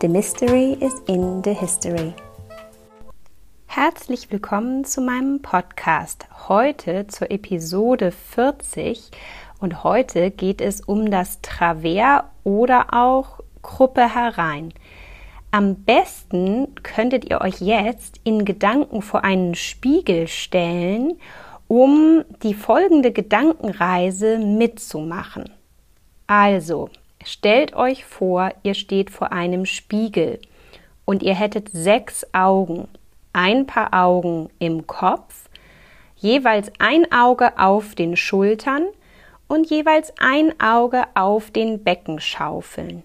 The Mystery is in the History. Herzlich willkommen zu meinem Podcast. Heute zur Episode 40 und heute geht es um das Travers oder auch Gruppe herein. Am besten könntet ihr euch jetzt in Gedanken vor einen Spiegel stellen, um die folgende Gedankenreise mitzumachen. Also, Stellt euch vor, ihr steht vor einem Spiegel und ihr hättet sechs Augen, ein paar Augen im Kopf, jeweils ein Auge auf den Schultern und jeweils ein Auge auf den Beckenschaufeln.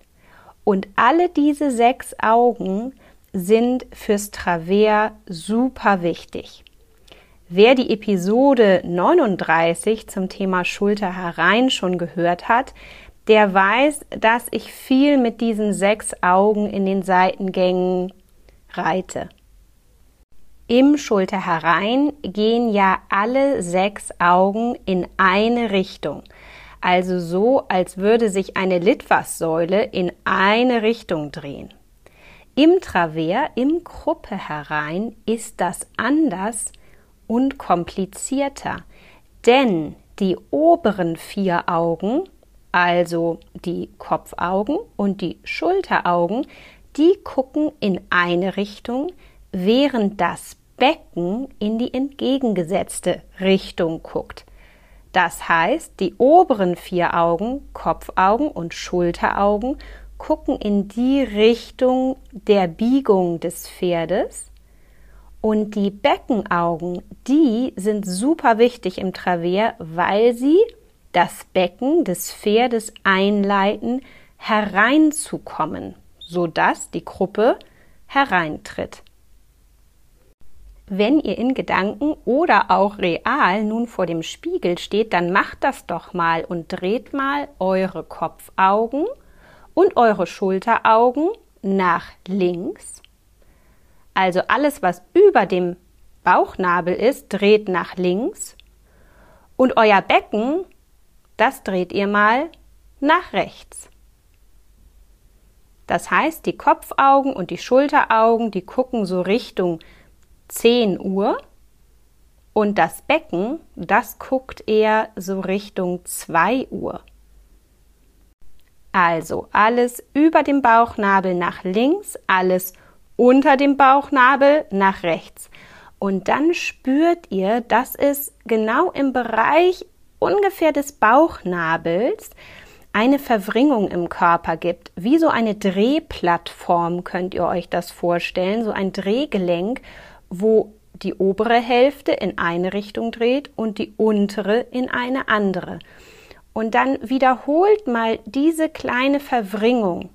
Und alle diese sechs Augen sind fürs Travers super wichtig. Wer die Episode 39 zum Thema Schulter herein schon gehört hat, der weiß, dass ich viel mit diesen sechs Augen in den Seitengängen reite. Im Schulter herein gehen ja alle sechs Augen in eine Richtung. Also so, als würde sich eine Litfaßsäule in eine Richtung drehen. Im Travers, im Gruppe herein, ist das anders und komplizierter, denn die oberen vier Augen also die Kopfaugen und die Schulteraugen, die gucken in eine Richtung, während das Becken in die entgegengesetzte Richtung guckt. Das heißt, die oberen vier Augen, Kopfaugen und Schulteraugen, gucken in die Richtung der Biegung des Pferdes und die Beckenaugen, die sind super wichtig im Travers, weil sie das Becken des Pferdes einleiten, hereinzukommen, sodass die Gruppe hereintritt. Wenn ihr in Gedanken oder auch real nun vor dem Spiegel steht, dann macht das doch mal und dreht mal eure Kopfaugen und eure Schulteraugen nach links. Also alles, was über dem Bauchnabel ist, dreht nach links. Und euer Becken das dreht ihr mal nach rechts. Das heißt, die Kopfaugen und die Schulteraugen, die gucken so Richtung 10 Uhr und das Becken, das guckt eher so Richtung 2 Uhr. Also alles über dem Bauchnabel nach links, alles unter dem Bauchnabel nach rechts. Und dann spürt ihr, dass es genau im Bereich ungefähr des Bauchnabels eine Verwringung im Körper gibt. Wie so eine Drehplattform könnt ihr euch das vorstellen, so ein Drehgelenk, wo die obere Hälfte in eine Richtung dreht und die untere in eine andere. Und dann wiederholt mal diese kleine Verwringung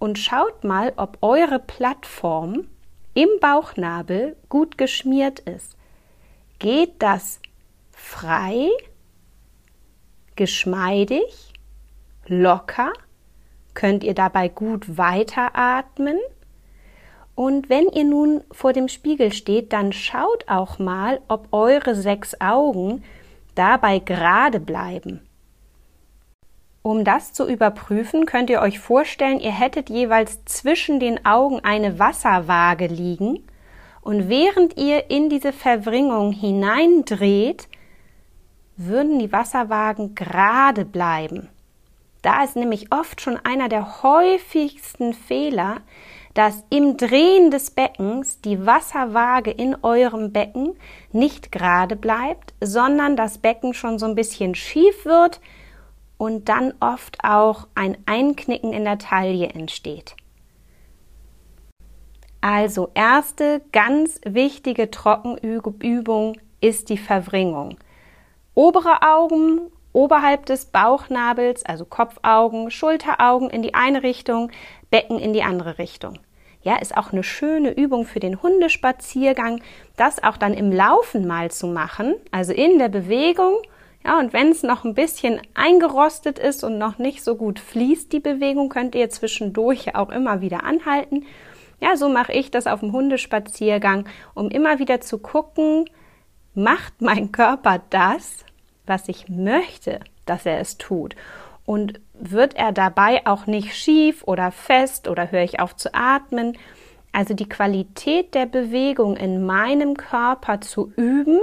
und schaut mal, ob eure Plattform im Bauchnabel gut geschmiert ist. Geht das frei geschmeidig, locker, könnt ihr dabei gut weiteratmen. Und wenn ihr nun vor dem Spiegel steht, dann schaut auch mal, ob eure sechs Augen dabei gerade bleiben. Um das zu überprüfen, könnt ihr euch vorstellen, ihr hättet jeweils zwischen den Augen eine Wasserwaage liegen und während ihr in diese Verwringung hineindreht, würden die Wasserwagen gerade bleiben. Da ist nämlich oft schon einer der häufigsten Fehler, dass im Drehen des Beckens die Wasserwaage in eurem Becken nicht gerade bleibt, sondern das Becken schon so ein bisschen schief wird und dann oft auch ein Einknicken in der Taille entsteht. Also erste ganz wichtige Trockenübung ist die Verwringung. Obere Augen oberhalb des Bauchnabels, also Kopfaugen, Schulteraugen in die eine Richtung, Becken in die andere Richtung. Ja, ist auch eine schöne Übung für den Hundespaziergang, das auch dann im Laufen mal zu machen, also in der Bewegung. Ja, und wenn es noch ein bisschen eingerostet ist und noch nicht so gut fließt, die Bewegung, könnt ihr zwischendurch auch immer wieder anhalten. Ja, so mache ich das auf dem Hundespaziergang, um immer wieder zu gucken, macht mein Körper das, was ich möchte, dass er es tut? Und wird er dabei auch nicht schief oder fest oder höre ich auf zu atmen? Also die Qualität der Bewegung in meinem Körper zu üben,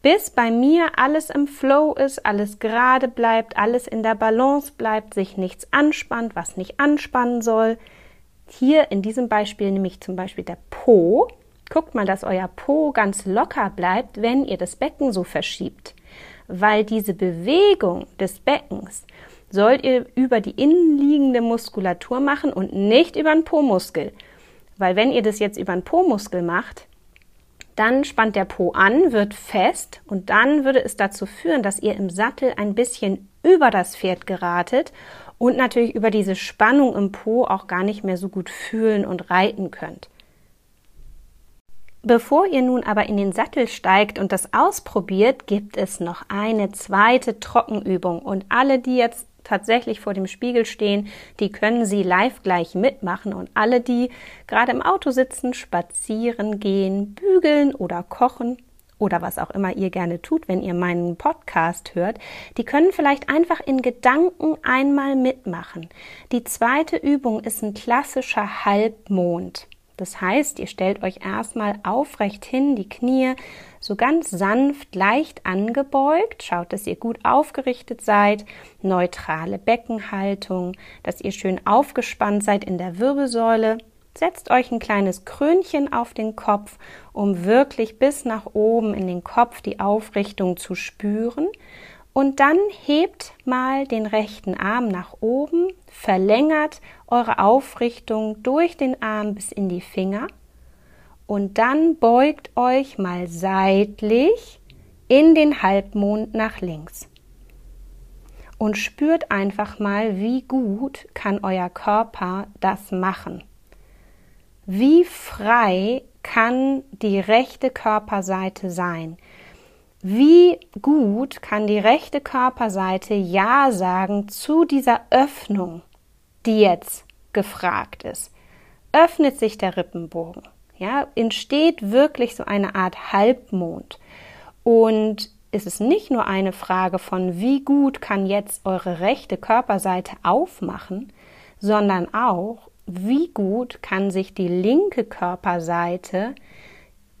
bis bei mir alles im Flow ist, alles gerade bleibt, alles in der Balance bleibt, sich nichts anspannt, was nicht anspannen soll. Hier in diesem Beispiel nämlich zum Beispiel der Po. Guckt mal, dass euer Po ganz locker bleibt, wenn ihr das Becken so verschiebt. Weil diese Bewegung des Beckens sollt ihr über die innenliegende Muskulatur machen und nicht über den Po-Muskel. Weil wenn ihr das jetzt über den Po-Muskel macht, dann spannt der Po an, wird fest und dann würde es dazu führen, dass ihr im Sattel ein bisschen über das Pferd geratet und natürlich über diese Spannung im Po auch gar nicht mehr so gut fühlen und reiten könnt. Bevor ihr nun aber in den Sattel steigt und das ausprobiert, gibt es noch eine zweite Trockenübung und alle, die jetzt tatsächlich vor dem Spiegel stehen, die können Sie live gleich mitmachen und alle, die gerade im Auto sitzen, spazieren gehen, bügeln oder kochen oder was auch immer ihr gerne tut, wenn ihr meinen Podcast hört, die können vielleicht einfach in Gedanken einmal mitmachen. Die zweite Übung ist ein klassischer Halbmond. Das heißt, ihr stellt euch erstmal aufrecht hin, die Knie so ganz sanft, leicht angebeugt. Schaut, dass ihr gut aufgerichtet seid. Neutrale Beckenhaltung, dass ihr schön aufgespannt seid in der Wirbelsäule. Setzt euch ein kleines Krönchen auf den Kopf, um wirklich bis nach oben in den Kopf die Aufrichtung zu spüren. Und dann hebt mal den rechten Arm nach oben, verlängert eure Aufrichtung durch den Arm bis in die Finger und dann beugt euch mal seitlich in den Halbmond nach links. Und spürt einfach mal, wie gut kann euer Körper das machen. Wie frei kann die rechte Körperseite sein? Wie gut kann die rechte Körperseite Ja sagen zu dieser Öffnung, die jetzt gefragt ist? Öffnet sich der Rippenbogen? Ja, entsteht wirklich so eine Art Halbmond. Und es ist nicht nur eine Frage von, wie gut kann jetzt eure rechte Körperseite aufmachen, sondern auch, wie gut kann sich die linke Körperseite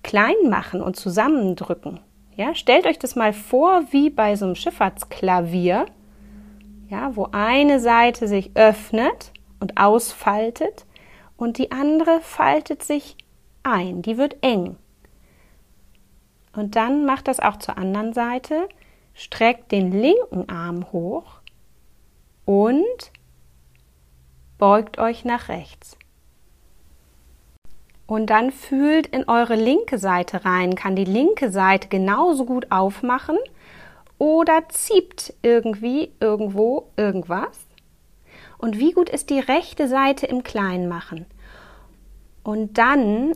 klein machen und zusammendrücken. Ja, stellt euch das mal vor wie bei so einem Schifffahrtsklavier, ja, wo eine Seite sich öffnet und ausfaltet und die andere faltet sich ein, die wird eng. Und dann macht das auch zur anderen Seite, streckt den linken Arm hoch und beugt euch nach rechts. Und dann fühlt in eure linke Seite rein, kann die linke Seite genauso gut aufmachen oder zieht irgendwie irgendwo irgendwas. Und wie gut ist die rechte Seite im Kleinen machen? Und dann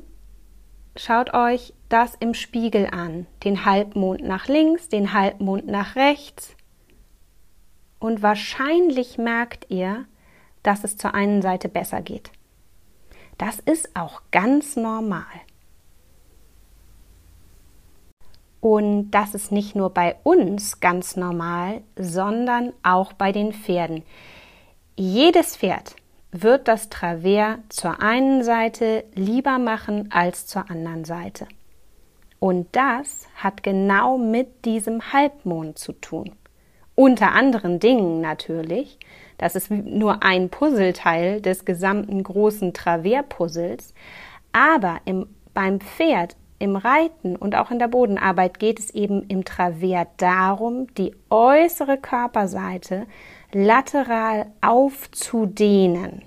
schaut euch das im Spiegel an. Den Halbmond nach links, den Halbmond nach rechts. Und wahrscheinlich merkt ihr, dass es zur einen Seite besser geht. Das ist auch ganz normal. Und das ist nicht nur bei uns ganz normal, sondern auch bei den Pferden. Jedes Pferd wird das Travers zur einen Seite lieber machen als zur anderen Seite. Und das hat genau mit diesem Halbmond zu tun. Unter anderen Dingen natürlich, das ist nur ein Puzzleteil des gesamten großen Travers-Puzzles. Aber im, beim Pferd, im Reiten und auch in der Bodenarbeit geht es eben im Travers darum, die äußere Körperseite lateral aufzudehnen.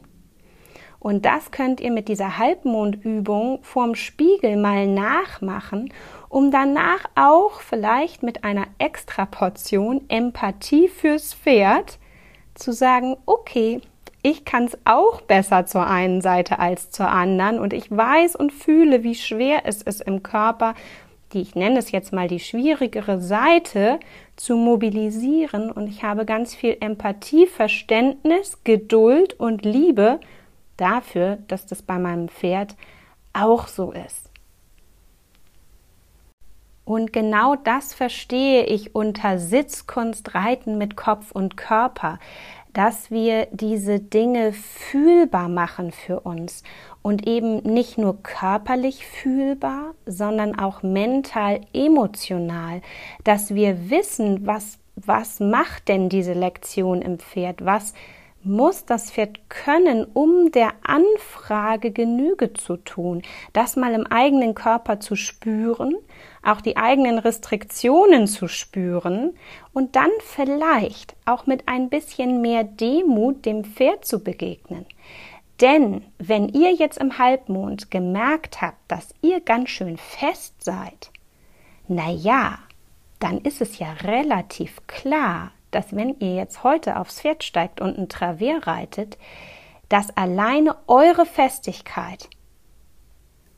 Und das könnt ihr mit dieser Halbmondübung vorm Spiegel mal nachmachen, um danach auch vielleicht mit einer extra Portion Empathie fürs Pferd zu sagen, okay, Ich kann es auch besser zur einen Seite als zur anderen und ich weiß und fühle, wie schwer es ist im Körper, die, ich nenne es jetzt mal die schwierigere Seite, zu mobilisieren. Und ich habe ganz viel Empathie, Verständnis, Geduld und Liebe dafür, dass das bei meinem Pferd auch so ist. Und genau das verstehe ich unter Sitzkunst Reiten mit Kopf und Körper, dass wir diese Dinge fühlbar machen für uns und eben nicht nur körperlich fühlbar, sondern auch mental, emotional, dass wir wissen, was, was macht denn diese Lektion im Pferd, was muss das Pferd können, um der Anfrage Genüge zu tun, das mal im eigenen Körper zu spüren, auch die eigenen Restriktionen zu spüren und dann vielleicht auch mit ein bisschen mehr Demut dem Pferd zu begegnen. Denn wenn ihr jetzt im Halbmond gemerkt habt, dass ihr ganz schön fest seid, na ja, dann ist es ja relativ klar, dass wenn ihr jetzt heute aufs Pferd steigt und ein Travers reitet, dass alleine eure Festigkeit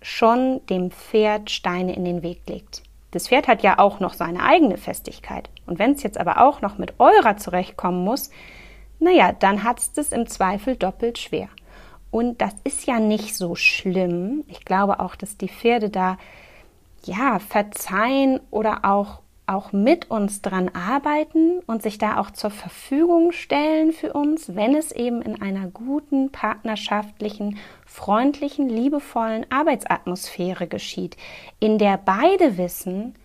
schon dem Pferd Steine in den Weg legt. Das Pferd hat ja auch noch seine eigene Festigkeit. Und wenn es jetzt aber auch noch mit eurer zurechtkommen muss, naja, dann hat es das im Zweifel doppelt schwer. Und das ist ja nicht so schlimm. Ich glaube auch, dass die Pferde da ja verzeihen oder auch auch mit uns dran arbeiten und sich da auch zur Verfügung stellen für uns, wenn es eben in einer guten, partnerschaftlichen, freundlichen, liebevollen Arbeitsatmosphäre geschieht, in der beide wissen,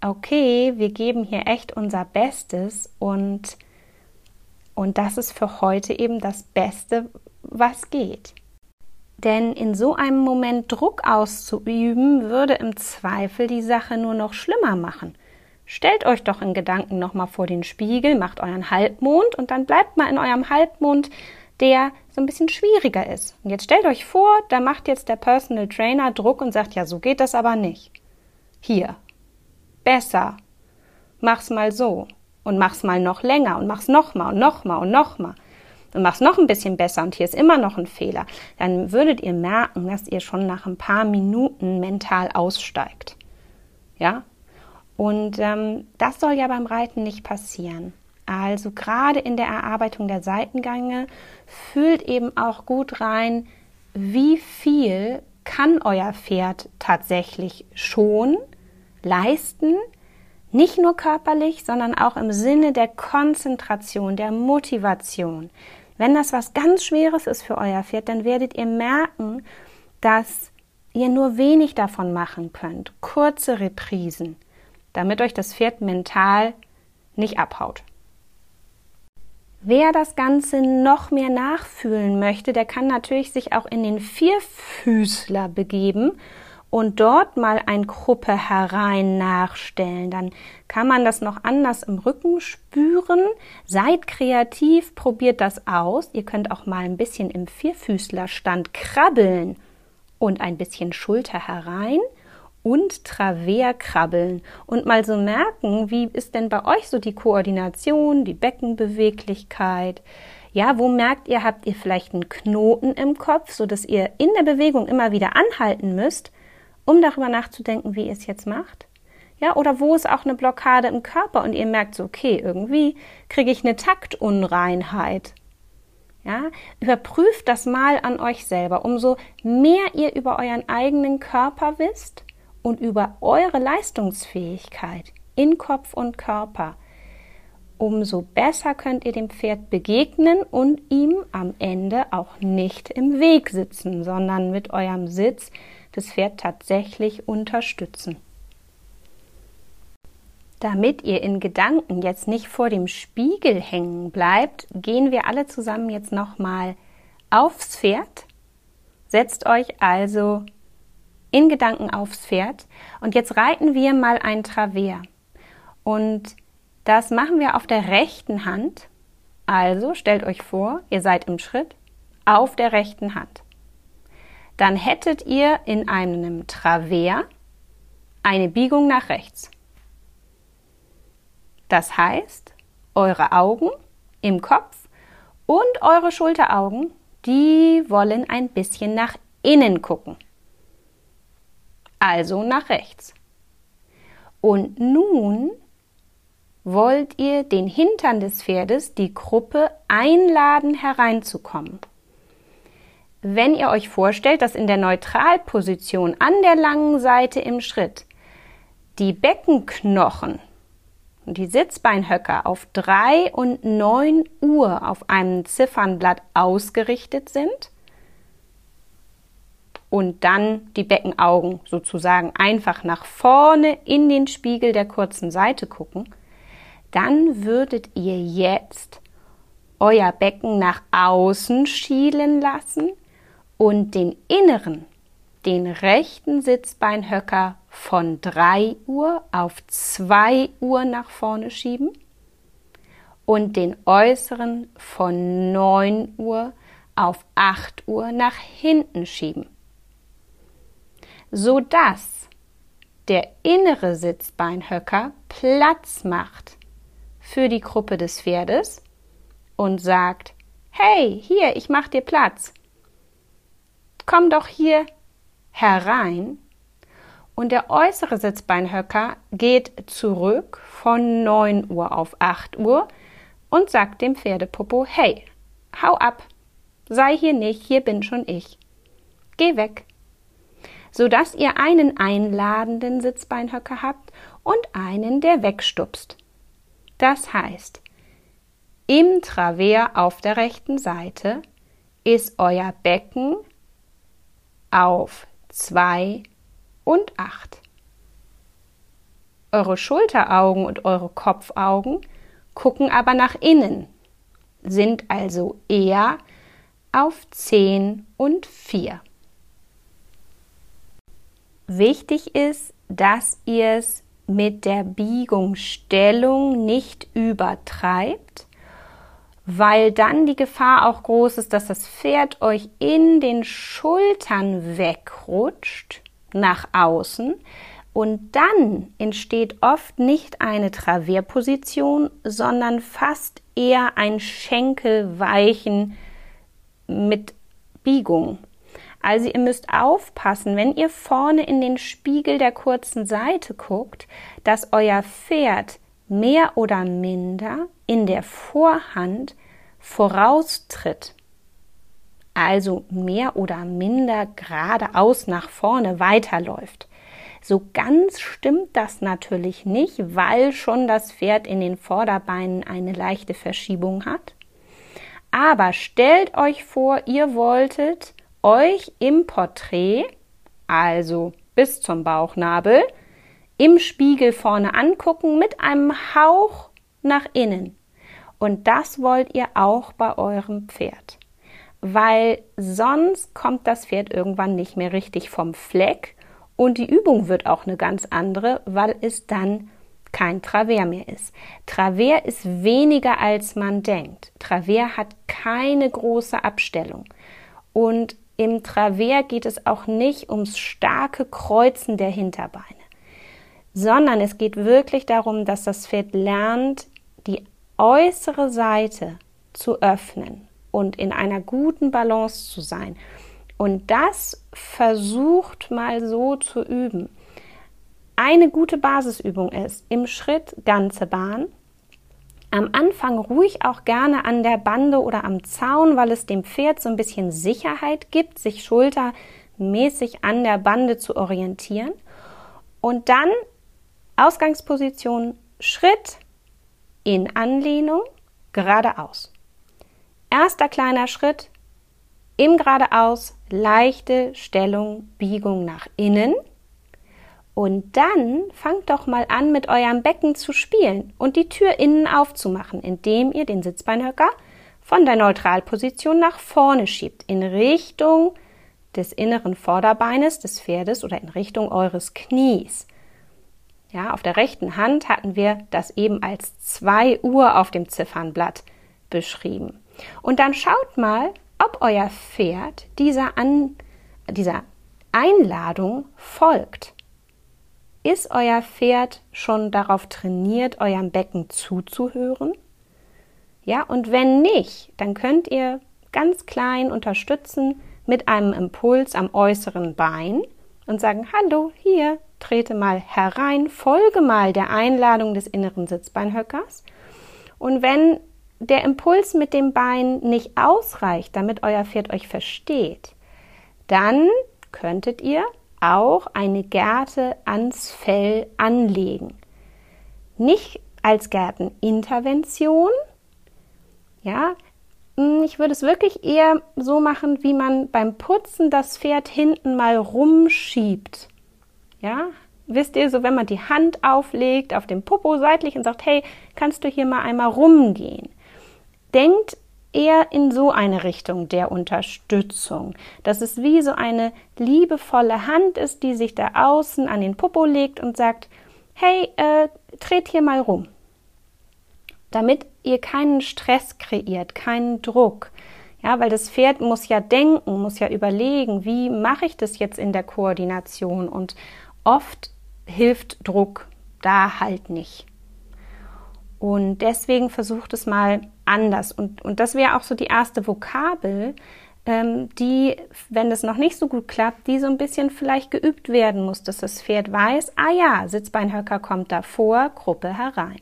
okay, wir geben hier echt unser Bestes und und das ist für heute eben das Beste, was geht. Denn in so einem Moment Druck auszuüben, würde im Zweifel die Sache nur noch schlimmer machen. Stellt euch doch in Gedanken nochmal vor den Spiegel, macht euren Halbmond und dann bleibt mal in eurem Halbmond, der so ein bisschen schwieriger ist. Und jetzt stellt euch vor, da macht jetzt der Personal Trainer Druck und sagt, ja, so geht das aber nicht. Hier. Besser. Mach's mal so. Und mach's mal noch länger und mach's nochmal und nochmal und nochmal und mach's noch ein bisschen besser und hier ist immer noch ein Fehler, dann würdet ihr merken, dass ihr schon nach ein paar Minuten mental aussteigt. Ja? Und ähm, das soll ja beim Reiten nicht passieren. Also gerade in der Erarbeitung der Seitengänge fühlt eben auch gut rein, wie viel kann euer Pferd tatsächlich schon leisten, nicht nur körperlich, sondern auch im Sinne der Konzentration, der Motivation. Wenn das was ganz Schweres ist für euer Pferd, dann werdet ihr merken, dass ihr nur wenig davon machen könnt. Kurze Reprisen, damit euch das Pferd mental nicht abhaut. Wer das Ganze noch mehr nachfühlen möchte, der kann natürlich sich auch in den Vierfüßler begeben und dort mal ein Gruppe herein nachstellen. Dann kann man das noch anders im Rücken spüren. Seid kreativ, probiert das aus. Ihr könnt auch mal ein bisschen im Vierfüßlerstand krabbeln und ein bisschen Schulter herein und Travers krabbeln und mal so merken, wie ist denn bei euch so die Koordination, die Beckenbeweglichkeit? Ja, wo merkt ihr, habt ihr vielleicht einen Knoten im Kopf, so dass ihr in der Bewegung immer wieder anhalten müsst, um darüber nachzudenken, wie ihr es jetzt macht? Ja, oder wo ist auch eine Blockade im Körper und ihr merkt so, okay, irgendwie kriege ich eine Taktunreinheit. Ja, überprüft das mal an euch selber. Umso mehr ihr über euren eigenen Körper wisst und über eure Leistungsfähigkeit in Kopf und Körper, umso besser könnt ihr dem Pferd begegnen und ihm am Ende auch nicht im Weg sitzen, sondern mit eurem Sitz das Pferd tatsächlich unterstützen. Damit ihr in Gedanken jetzt nicht vor dem Spiegel hängen bleibt, gehen wir alle zusammen jetzt nochmal aufs Pferd. Setzt euch also in Gedanken aufs Pferd und jetzt reiten wir mal ein Travers. Und das machen wir auf der rechten Hand. Also stellt euch vor, ihr seid im Schritt auf der rechten Hand dann hättet ihr in einem Travers eine Biegung nach rechts. Das heißt, eure Augen im Kopf Und eure Schulteraugen, die wollen ein bisschen nach innen gucken. Also nach rechts. Und nun wollt ihr den Hintern des Pferdes, die Gruppe, einladen hereinzukommen. Wenn ihr euch vorstellt, dass in der Neutralposition an der langen Seite im Schritt die Beckenknochen und die Sitzbeinhöcker auf 3 und 9 Uhr auf einem Ziffernblatt ausgerichtet sind und dann die Beckenaugen sozusagen einfach nach vorne in den Spiegel der kurzen Seite gucken, dann würdet ihr jetzt euer Becken nach außen schielen lassen und den inneren, den rechten Sitzbeinhöcker von 3 Uhr auf 2 Uhr nach vorne schieben und den äußeren von 9 Uhr auf 8 Uhr nach hinten schieben, sodass der innere Sitzbeinhöcker Platz macht für die Gruppe des Pferdes und sagt, hey, hier, ich mach dir Platz. Komm doch hier herein. Und der äußere Sitzbeinhöcker geht zurück von 9 Uhr auf 8 Uhr und sagt dem Pferdepopo, hey, hau ab, sei hier nicht, hier bin schon ich. Geh weg. Sodass ihr einen einladenden Sitzbeinhöcker habt und einen, der wegstupst. Das heißt, im Travers auf der rechten Seite ist euer Becken auf 2 und 8. Eure Schulteraugen und eure Kopfaugen gucken aber nach innen, sind also eher auf 10 und 4. Wichtig ist, dass ihr es mit der Biegungsstellung nicht übertreibt, weil dann die Gefahr auch groß ist, dass das Pferd euch in den Schultern wegrutscht nach außen und dann entsteht oft nicht eine Traversposition, sondern fast eher ein Schenkelweichen mit Biegung. Also ihr müsst aufpassen, wenn ihr vorne in den Spiegel der kurzen Seite guckt, dass euer Pferd mehr oder minder in der Vorhand voraustritt. Also mehr oder minder geradeaus nach vorne weiterläuft. So ganz stimmt das natürlich nicht, weil schon das Pferd in den Vorderbeinen eine leichte Verschiebung hat. Aber stellt euch vor, ihr wolltet euch im Porträt, also bis zum Bauchnabel, im Spiegel vorne angucken mit einem Hauch nach innen. Und das wollt ihr auch bei eurem Pferd. Weil sonst kommt das Pferd irgendwann nicht mehr richtig vom Fleck und die Übung wird auch eine ganz andere, weil es dann kein Travers mehr ist. Travers ist weniger als man denkt. Travers hat keine große Abstellung. Und im Travers geht es auch nicht ums starke Kreuzen der Hinterbeine, sondern es geht wirklich darum, dass das Pferd lernt, die äußere Seite zu öffnen und in einer guten Balance zu sein. Und das versucht mal so zu üben. Eine gute Basisübung ist im Schritt ganze Bahn, am Anfang ruhig auch gerne an der Bande oder am Zaun, weil es dem Pferd so ein bisschen Sicherheit gibt, sich schultermäßig an der Bande zu orientieren. Und dann Ausgangsposition Schritt in Anlehnung geradeaus. Erster kleiner Schritt im geradeaus, leichte Stellung, Biegung nach innen. Und dann fangt doch mal an, mit eurem Becken zu spielen und die Tür innen aufzumachen, indem ihr den Sitzbeinhöcker von der Neutralposition nach vorne schiebt, in Richtung des inneren Vorderbeines des Pferdes oder in Richtung eures Knies. Ja, auf der rechten Hand hatten wir das eben als 2 Uhr auf dem Ziffernblatt beschrieben. Und dann schaut mal, ob euer Pferd dieser, An dieser Einladung folgt. Ist euer Pferd schon darauf trainiert, eurem Becken zuzuhören? Ja, und wenn nicht, dann könnt ihr ganz klein unterstützen mit einem Impuls am äußeren Bein und sagen, hallo, hier, trete mal herein, folge mal der Einladung des inneren Sitzbeinhöckers. Und wenn der Impuls mit dem Bein nicht ausreicht, damit euer Pferd euch versteht, dann könntet ihr auch eine Gerte ans Fell anlegen. Nicht als Gärtenintervention, ja, hm, ich würde es wirklich eher so machen, wie man beim Putzen das Pferd hinten mal rumschiebt. Ja, wisst ihr, so wenn man die Hand auflegt auf dem Popo seitlich und sagt, hey, kannst du hier mal einmal rumgehen? Denkt eher in so eine Richtung der Unterstützung, dass es wie so eine liebevolle Hand ist, die sich da außen an den Popo legt und sagt, hey, äh, dreht hier mal rum. Damit ihr keinen Stress kreiert, keinen Druck. Ja, weil das Pferd muss ja denken, muss ja überlegen, wie mache ich das jetzt in der Koordination und oft hilft Druck da halt nicht. Und deswegen versucht es mal anders. Und, und das wäre auch so die erste Vokabel, ähm, die, wenn das noch nicht so gut klappt, die so ein bisschen vielleicht geübt werden muss, dass das Pferd weiß, ah ja, Sitzbeinhöcker kommt davor, Gruppe herein.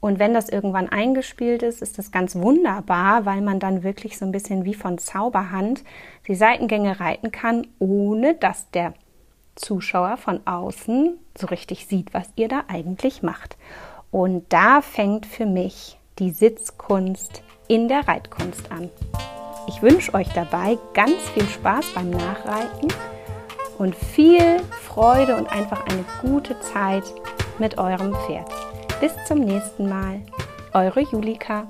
Und wenn das irgendwann eingespielt ist, ist das ganz wunderbar, weil man dann wirklich so ein bisschen wie von Zauberhand die Seitengänge reiten kann, ohne dass der Zuschauer von außen so richtig sieht, was ihr da eigentlich macht. Und da fängt für mich die Sitzkunst in der Reitkunst an. Ich wünsche euch dabei ganz viel Spaß beim Nachreiten und viel Freude und einfach eine gute Zeit mit eurem Pferd. Bis zum nächsten Mal. Eure Julika.